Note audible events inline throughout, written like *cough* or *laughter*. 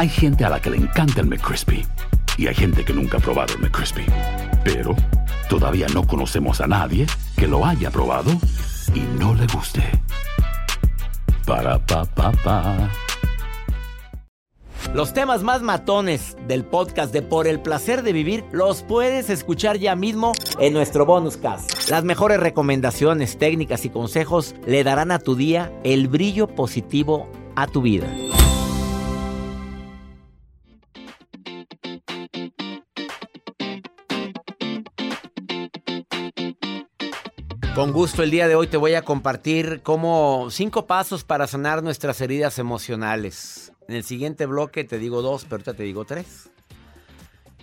Hay gente a la que le encanta el McCrispy y hay gente que nunca ha probado el McCrispy. Pero todavía no conocemos a nadie que lo haya probado y no le guste. Para pa pa pa. Los temas más matones del podcast de Por el placer de vivir los puedes escuchar ya mismo en nuestro bonus cast. Las mejores recomendaciones, técnicas y consejos le darán a tu día el brillo positivo a tu vida. Con gusto el día de hoy te voy a compartir como cinco pasos para sanar nuestras heridas emocionales. En el siguiente bloque te digo dos, pero ahorita te digo tres.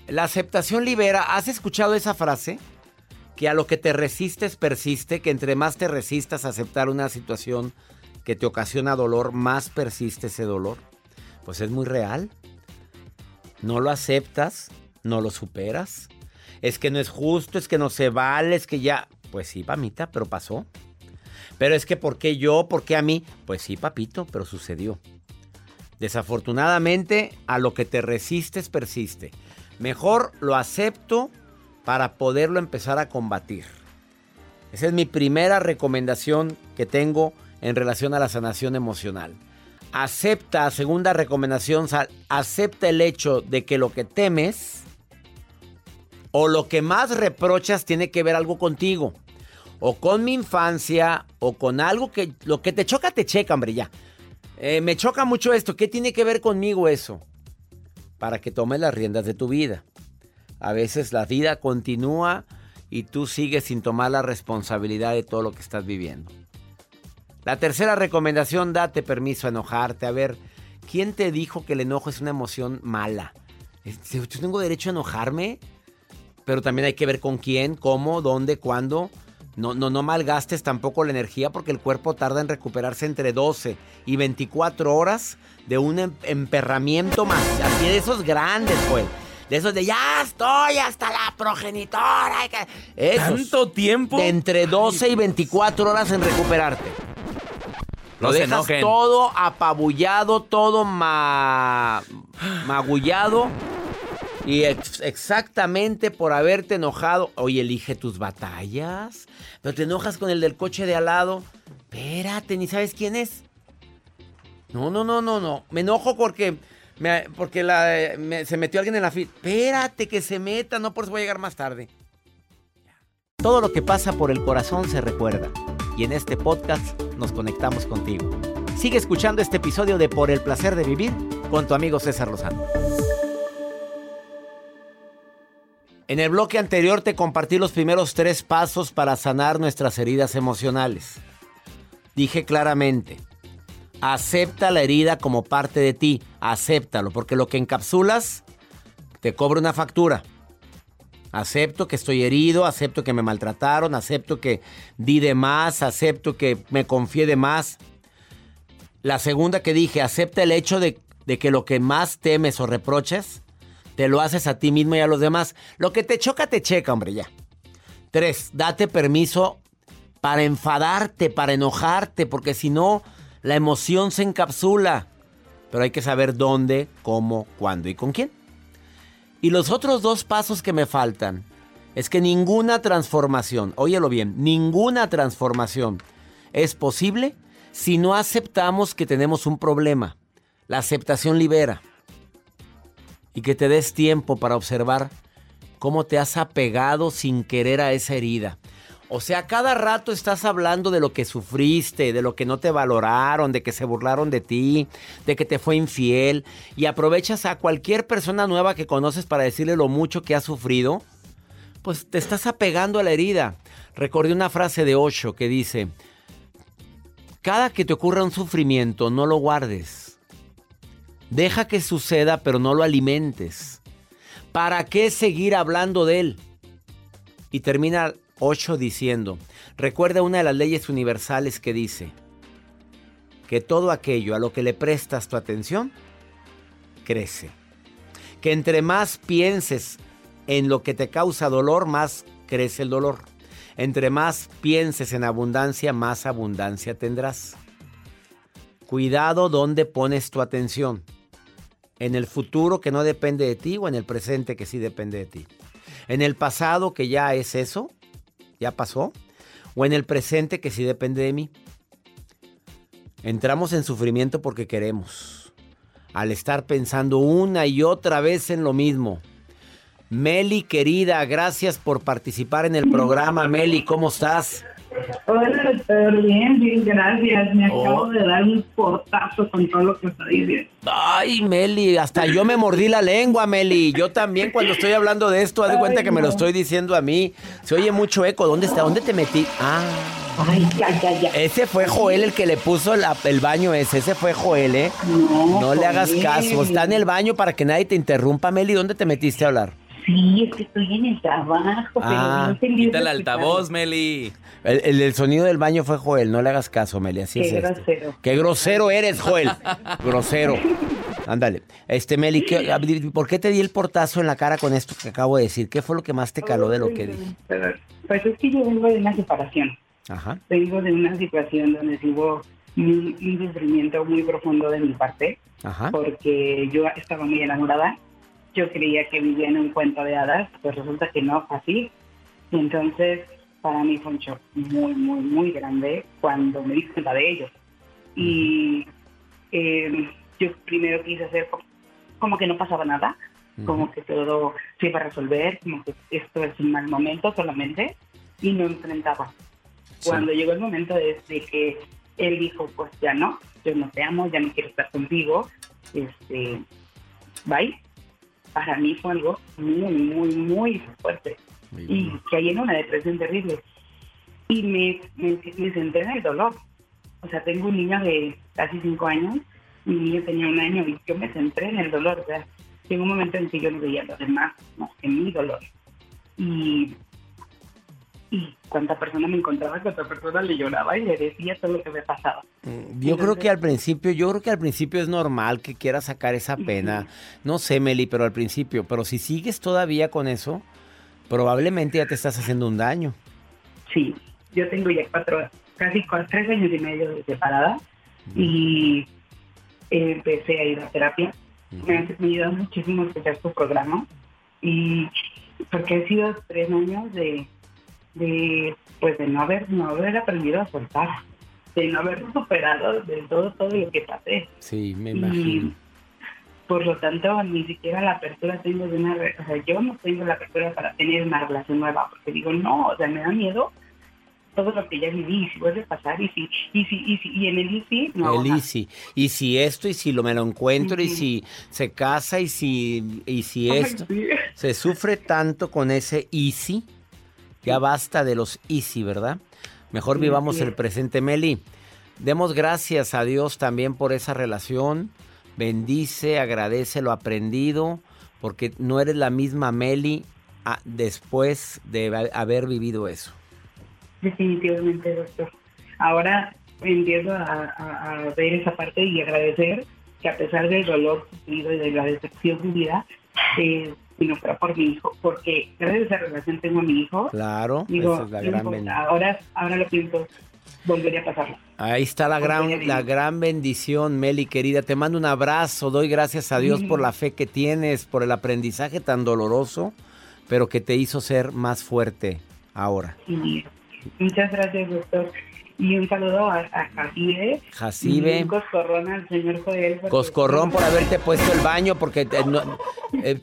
La aceptación libera. ¿Has escuchado esa frase? Que a lo que te resistes persiste, que entre más te resistas a aceptar una situación que te ocasiona dolor, más persiste ese dolor. Pues es muy real. No lo aceptas, no lo superas. Es que no es justo, es que no se vale, es que ya... Pues sí, mamita, pero pasó. Pero es que ¿por qué yo? ¿Por qué a mí? Pues sí, papito, pero sucedió. Desafortunadamente, a lo que te resistes persiste. Mejor lo acepto para poderlo empezar a combatir. Esa es mi primera recomendación que tengo en relación a la sanación emocional. Acepta, segunda recomendación, acepta el hecho de que lo que temes o lo que más reprochas tiene que ver algo contigo. O con mi infancia, o con algo que lo que te choca, te checa, hombre, ya. Eh, me choca mucho esto. ¿Qué tiene que ver conmigo eso? Para que tomes las riendas de tu vida. A veces la vida continúa y tú sigues sin tomar la responsabilidad de todo lo que estás viviendo. La tercera recomendación, date permiso a enojarte. A ver, ¿quién te dijo que el enojo es una emoción mala? ¿Yo tengo derecho a enojarme? Pero también hay que ver con quién, cómo, dónde, cuándo. No, no, no malgastes tampoco la energía porque el cuerpo tarda en recuperarse entre 12 y 24 horas de un em, emperramiento más. Así de esos grandes, pues. De esos de ya estoy hasta la progenitora. ¿Tanto tiempo? De entre 12 y 24 horas en recuperarte. Lo dejas todo apabullado, todo magullado y exactamente por haberte enojado, oye, elige tus batallas. Pero te enojas con el del coche de al lado. Espérate, ni sabes quién es. No, no, no, no, no. Me enojo porque, porque se metió alguien en la fila. Espérate que se meta, no por eso voy a llegar más tarde. Todo lo que pasa por el corazón se recuerda. Y en este podcast nos conectamos contigo. Sigue escuchando este episodio de Por el placer de vivir con tu amigo César Lozano. En el bloque anterior te compartí los primeros tres pasos para sanar nuestras heridas emocionales. Dije claramente, acepta la herida como parte de ti, acéptalo, porque lo que encapsulas te cobra una factura. Acepto que estoy herido, acepto que me maltrataron, acepto que di de más, acepto que me confié de más. La segunda que dije, acepta el hecho de, de que lo que más temes o reproches te lo haces a ti mismo y a los demás. Lo que te choca, te checa, hombre, ya. Tres, date permiso para enfadarte, para enojarte, porque si no, la emoción se encapsula. Pero hay que saber dónde, cómo, cuándo y con quién. Y los otros dos pasos que me faltan es que ninguna transformación, óyelo bien, ninguna transformación es posible si no aceptamos que tenemos un problema. La aceptación libera y que te des tiempo para observar cómo te has apegado sin querer a esa herida. O sea, cada rato estás hablando de lo que sufriste, de lo que no te valoraron, de que se burlaron de ti, de que te fue infiel, y aprovechas a cualquier persona nueva que conoces para decirle lo mucho que has sufrido, pues te estás apegando a la herida. Recordé una frase de Osho que dice, cada que te ocurra un sufrimiento, no lo guardes Deja que suceda, pero no lo alimentes. ¿Para qué seguir hablando de él? Y termina 8 diciendo, recuerda una de las leyes universales que dice que todo aquello a lo que le prestas tu atención, crece. Que entre más pienses en lo que te causa dolor, más crece el dolor. Entre más pienses en abundancia, más abundancia tendrás. Cuidado donde pones tu atención. En el futuro que no depende de ti o en el presente que sí depende de ti. En el pasado que ya es eso, ya pasó, o en el presente que sí depende de mí. Entramos en sufrimiento porque queremos, al estar pensando una y otra vez en lo mismo. Meli, querida, gracias por participar en el programa. Meli, ¿cómo estás? Hola, doctor. Bien, bien, gracias. Me oh. acabo de dar un portazo con todo lo que está diciendo. Ay, Meli, hasta yo me mordí la lengua, Meli. Yo también cuando estoy hablando de esto, haz de cuenta que me lo estoy diciendo a mí. Se oye mucho eco. ¿Dónde está? ¿Dónde te metí? Ah. Ay, ya, ya, ya. Ese fue Joel el que le puso el baño ese. Ese fue Joel, ¿eh? No, no le hagas caso. Está en el baño para que nadie te interrumpa, Meli. ¿Dónde te metiste a hablar? Sí, es que estoy en el trabajo, ah, pero no Quita el altavoz, Meli. El, el, sonido del baño fue Joel, no le hagas caso, Meli, así Qué es. grosero. Qué grosero eres, Joel. grosero. *laughs* Ándale. Este, Meli, ¿por qué te di el portazo en la cara con esto que acabo de decir? ¿Qué fue lo que más te caló de lo que dije? Pues es que yo vengo de una separación. Ajá. Vengo de una situación donde hubo un, un sufrimiento muy profundo de mi parte. Ajá. Porque yo estaba muy enamorada yo creía que vivía en un cuento de hadas, pues resulta que no fue así. Y entonces, para mí fue un shock muy, muy, muy grande cuando me di cuenta de ello. Y eh, yo primero quise hacer como que no pasaba nada, como que todo se iba a resolver, como que esto es un mal momento solamente, y no enfrentaba. Cuando llegó el momento de, que él dijo, pues ya no, yo no te amo, ya no quiero estar contigo, este, bye, para mí fue algo muy, muy, muy fuerte. y caí en una depresión terrible. Y me, me, me, centré en el dolor. O sea, tengo un niño de casi cinco años, mi niño tenía un año y yo me centré en el dolor. O sea, llegó un momento en que yo no veía lo demás más que mi dolor. Y cuánta persona me encontraba, cuánta persona le lloraba y le decía todo lo que me pasaba. Mm, yo creo que al principio, yo creo que al principio es normal que quieras sacar esa pena. No sé, Meli, pero al principio, pero si sigues todavía con eso, probablemente ya te estás haciendo un daño. Sí, yo tengo ya cuatro, casi tres años y medio de separada y empecé a ir a terapia. Me, ha ayudado muchísimo escuchar tu programa y porque han sido tres años de de pues de no haber no haber aprendido a soltar de no haber superado de todo todo lo que pasé. Sí me imagino. por lo tanto ni siquiera la apertura tengo de una o sea yo no tengo la apertura para tener una relación nueva porque digo no o sea me da miedo todo lo que ya viví, si vuelve a pasar, y si, y si, y si, y en el easy, no. El easy, y si esto, y si lo me lo encuentro, y si se casa, y si, y si esto, se sufre tanto con ese easy, ya basta de los easy, ¿verdad? Mejor vivamos el presente, Meli. Demos gracias a Dios también por esa relación. Bendice, agradece lo aprendido, porque no eres la misma Meli ah, después de haber vivido eso. Definitivamente, doctor. Ahora entiendo a, ver esa parte y agradecer que a pesar del dolor sufrido y de la decepción vivida, eh, sino por mi hijo, porque gracias a esa relación tengo a mi hijo. Claro, digo, es la gran bendición. Ahora, ahora lo pienso, volvería a pasarlo. Ahí está la gran, la gran bendición, Meli, querida. Te mando un abrazo, doy gracias a Dios por la fe que tienes, por el aprendizaje tan doloroso, pero que te hizo ser más fuerte ahora. Muchas gracias, doctor. Y un saludo a, a Jacibe. Jacibe. un coscorrón al señor Joel. Coscorrón por haberte puesto el baño, porque eh, eh,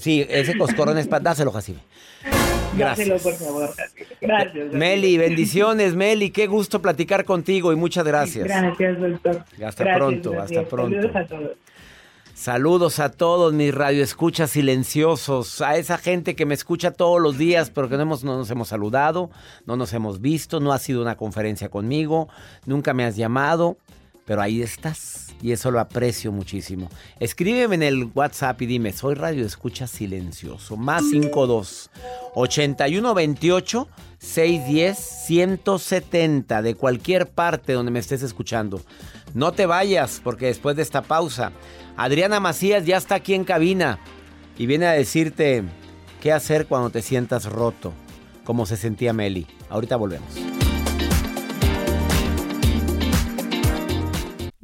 sí, ese coscorrón es para... Dáselo, Jacibe. Gracias. Dáselo, por favor. Gracias. Meli, bendiciones, Meli. Qué gusto platicar contigo y muchas gracias. Gracias, doctor. Hasta pronto, hasta pronto. Saludos a todos. Saludos a todos mis radioescuchas silenciosos, a esa gente que me escucha todos los días, pero que no, hemos, no nos hemos saludado, no nos hemos visto, no ha sido una conferencia conmigo, nunca me has llamado, pero ahí estás. y eso lo aprecio muchísimo. Escríbeme en el WhatsApp y dime, soy radio escucha silencioso. Más 52 8128 610 170 de cualquier parte donde me estés escuchando. No te vayas porque después de esta pausa, Adriana Macías ya está aquí en cabina y viene a decirte qué hacer cuando te sientas roto, como se sentía Meli. Ahorita volvemos.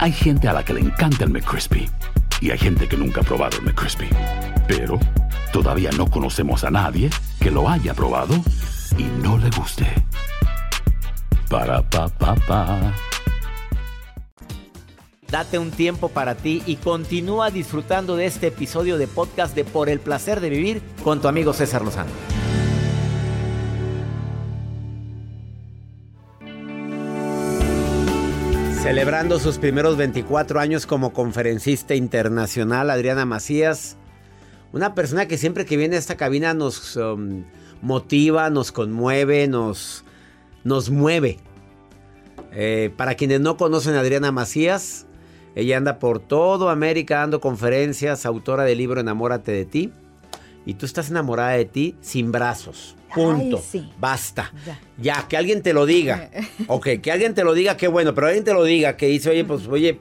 Hay gente a la que le encanta el McCrispy y hay gente que nunca ha probado el McCrispy. Pero todavía no conocemos a nadie que lo haya probado y no le guste. Para pa pa pa. Date un tiempo para ti y continúa disfrutando de este episodio de podcast de Por el placer de vivir con tu amigo César Lozano. Celebrando sus primeros 24 años como conferencista internacional, Adriana Macías, una persona que siempre que viene a esta cabina nos um, motiva, nos conmueve, nos, nos mueve. Eh, para quienes no conocen a Adriana Macías, ella anda por todo América dando conferencias, autora del libro Enamórate de ti. Y tú estás enamorada de ti sin brazos. Punto. Basta. Ya. que alguien te lo diga. *laughs* ok, que alguien te lo diga, qué bueno, pero alguien te lo diga, que dice, oye, pues, oye,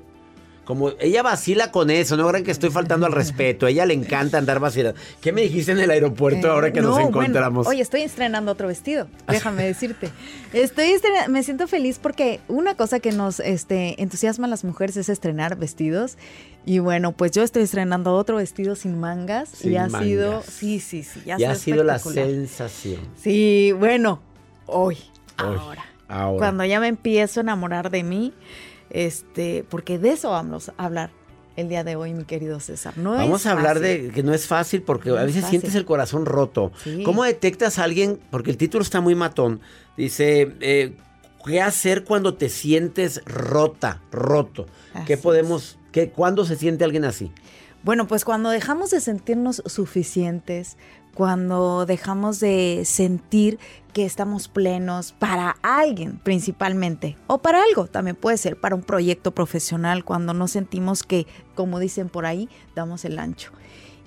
como ella vacila con eso, no crean que estoy faltando al respeto. A ella le encanta andar vacilando. ¿Qué me dijiste en el aeropuerto eh, ahora que nos encontramos? oye, estoy estrenando otro vestido. *laughs* Déjame decirte. Estoy me siento feliz porque una cosa que nos este, entusiasma a las mujeres es estrenar vestidos. Y bueno, pues yo estoy estrenando otro vestido sin mangas y ha sido, sí, sí, sí, ya, ha sido la sensación. Sí, bueno, hoy, ahora, ahora, cuando ya me empiezo a enamorar de mí este, porque de eso vamos a hablar el día de hoy, mi querido César. No Vamos a hablar de que no es fácil porque a veces sientes el corazón roto. ¿Cómo detectas a alguien? Porque el título está muy matón. Dice, eh, ¿qué hacer cuando te sientes rota, roto? ¿Qué podemos, qué, cuándo se siente alguien así? Bueno, pues cuando dejamos de sentirnos suficientes, cuando dejamos de sentir que estamos plenos para alguien principalmente o para algo, también puede ser para un proyecto profesional cuando no sentimos que, como dicen por ahí, damos el ancho.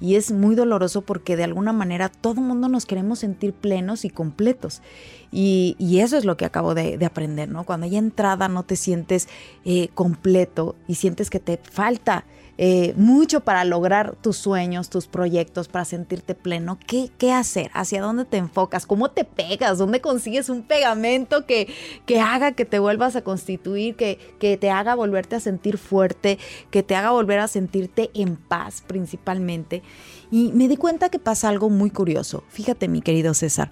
Y es muy doloroso porque de alguna manera todo mundo nos queremos sentir plenos y completos. Y, eso es lo que acabo de, aprender, ¿no? Cuando hay entrada no te sientes eh, completo y sientes que te falta eh, mucho para lograr tus sueños, tus proyectos, para sentirte pleno. ¿Qué, ¿Qué, hacer? ¿Hacia dónde te enfocas? ¿Cómo te pegas? ¿Dónde consigues un pegamento que, que haga que te vuelvas a constituir, que, que te haga volverte a sentir fuerte, que te haga volver a sentirte en paz principalmente? Y me di cuenta que pasa algo muy curioso. Fíjate, mi querido César,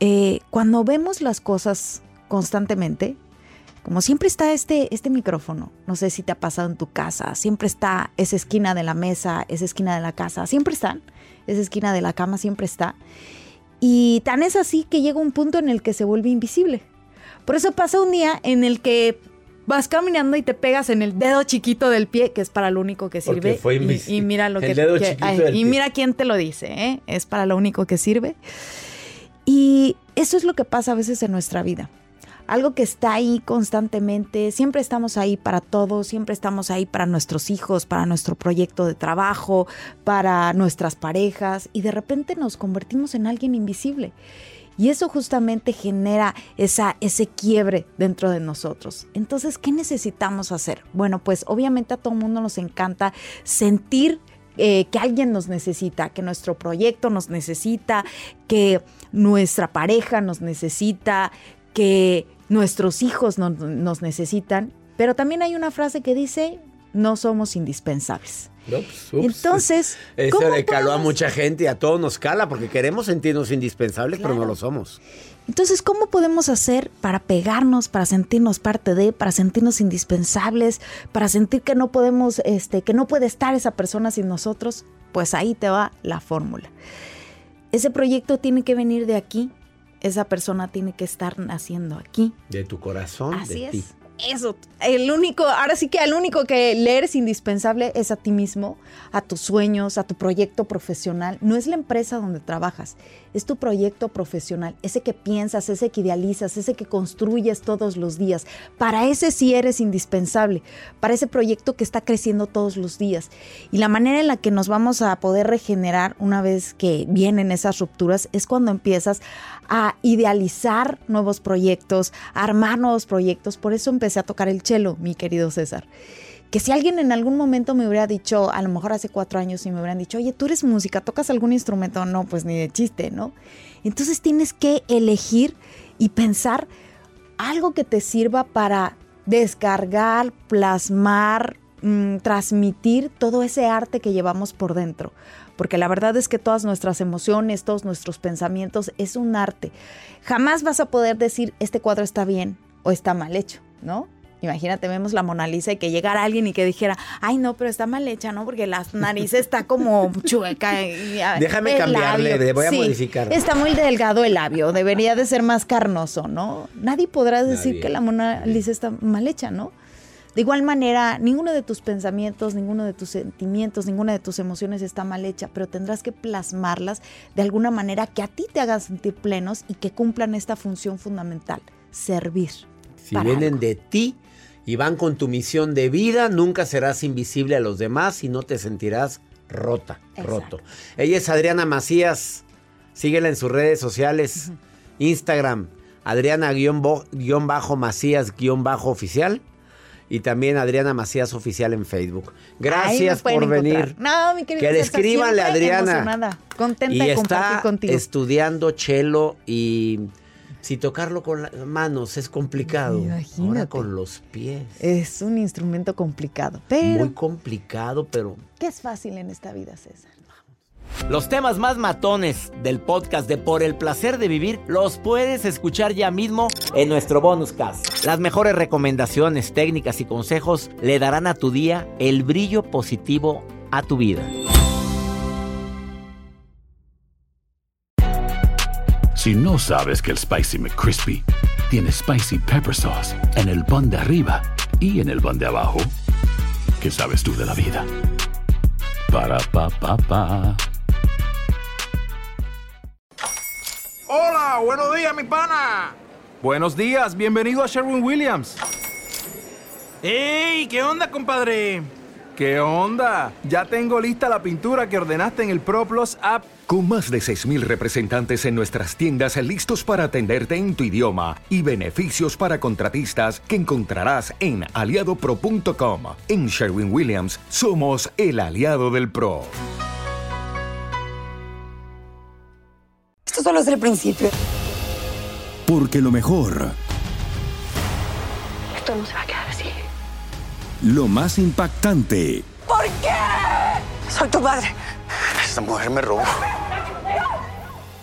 eh, cuando vemos las cosas constantemente, como siempre está este, este micrófono, no sé si te ha pasado en tu casa, siempre está esa esquina de la mesa, esa esquina de la casa, siempre están, esa esquina de la cama siempre está. Y tan es así que llega un punto en el que se vuelve invisible. Por eso pasa un día en el que vas caminando y te pegas en el dedo chiquito del pie, que es para lo único que sirve. Fue y, y, mira lo que, y mira quién te lo dice, ¿eh? es para lo único que sirve. Y eso es lo que pasa a veces en nuestra vida algo que está ahí constantemente, siempre estamos ahí para todos, siempre estamos ahí para nuestros hijos, para nuestro proyecto de trabajo, para nuestras parejas y de repente nos convertimos en alguien invisible. Y eso justamente genera esa, ese quiebre dentro de nosotros. Entonces, ¿qué necesitamos hacer? Bueno, pues obviamente a todo el mundo nos encanta sentir eh, que alguien nos necesita, que nuestro proyecto nos necesita, que nuestra pareja nos necesita, que nuestros hijos nos necesitan, pero también hay una frase que dice, no somos indispensables. Pues, Entonces, eso le caló a mucha gente y a todos nos cala porque queremos sentirnos indispensables, pero no lo somos. Entonces, ¿cómo podemos hacer para pegarnos, para sentirnos parte de, para sentirnos indispensables, para sentir que no podemos, este, que no puede estar esa persona sin nosotros? Pues ahí te va la fórmula. Ese proyecto tiene que venir de aquí, esa persona tiene que estar naciendo aquí. De tu corazón, Así de es. ti eso, el único, ahora sí que el único que leer es indispensable es a ti mismo, a tus sueños, a tu proyecto profesional. No es la empresa donde trabajas, es tu proyecto profesional, ese que piensas, ese que idealizas, ese que construyes todos los días. Para ese sí eres indispensable, para ese proyecto que está creciendo todos los días. Y la manera en la que nos vamos a poder regenerar una vez que vienen esas rupturas es cuando empiezas a idealizar nuevos proyectos, a armar nuevos proyectos. Por eso empecé a tocar el cello, mi querido César que si alguien en algún momento me hubiera dicho, a lo mejor hace cuatro años, y me hubieran dicho, oye, tú eres música, ¿tocas algún instrumento? No, pues ni de chiste, ¿no? Entonces tienes que elegir y pensar algo que te sirva para descargar, plasmar, mm, transmitir todo ese arte que llevamos por dentro. Porque la verdad es que todas nuestras emociones, todos nuestros pensamientos es un arte. Jamás vas a poder decir, este cuadro está bien o está mal hecho, ¿no? Imagínate, vemos la Mona Lisa y que llegara alguien y que dijera, ay, no, pero está mal hecha, ¿no? Porque la nariz está como chueca. Déjame cambiarle, voy a modificar. Está muy delgado el labio, debería de ser más carnoso, ¿no? Nadie podrá decir que la Mona Lisa está mal hecha, ¿no? De igual manera, ninguno de tus pensamientos, ninguno de tus sentimientos, ninguna de tus emociones está mal hecha, pero tendrás que plasmarlas de alguna manera que a ti te hagan sentir plenos y que cumplan esta función fundamental, servir. Si vienen de ti, y van con tu misión de vida, nunca serás invisible a los demás y no te sentirás rota, roto. Ella es Adriana Macías. Síguela en sus redes sociales. Instagram, Adriana-Macías-oficial. Y también Adriana Macías Oficial en Facebook. Gracias por venir. No, mi querida Que le a Adriana. Contenta y de está contigo. estudiando chelo y si tocarlo con las manos es complicado, Imagínate. ahora con los pies. Es un instrumento complicado, pero... Muy complicado, pero... ¿Qué es fácil en esta vida, César? Los temas más matones del podcast de Por el placer de vivir los puedes escuchar ya mismo en nuestro bonus cast. Las mejores recomendaciones, técnicas y consejos le darán a tu día el brillo positivo a tu vida. Si no sabes que el Spicy McCrispy tiene Spicy Pepper Sauce en el pan de arriba y en el pan de abajo, ¿qué sabes tú de la vida? Para, pa, pa, pa. Hola, buenos días, mi pana. Buenos días, bienvenido a Sherwin Williams. ¡Ey! ¿Qué onda, compadre? ¿Qué onda? Ya tengo lista la pintura que ordenaste en el ProPlus app. Con más de 6.000 representantes en nuestras tiendas listos para atenderte en tu idioma y beneficios para contratistas que encontrarás en aliadopro.com. En Sherwin Williams somos el aliado del PRO. Esto solo es el principio. Porque lo mejor. Esto no se va a quedar así. Lo más impactante. ¿Por qué? Soy tu madre. Esta mujer me robó.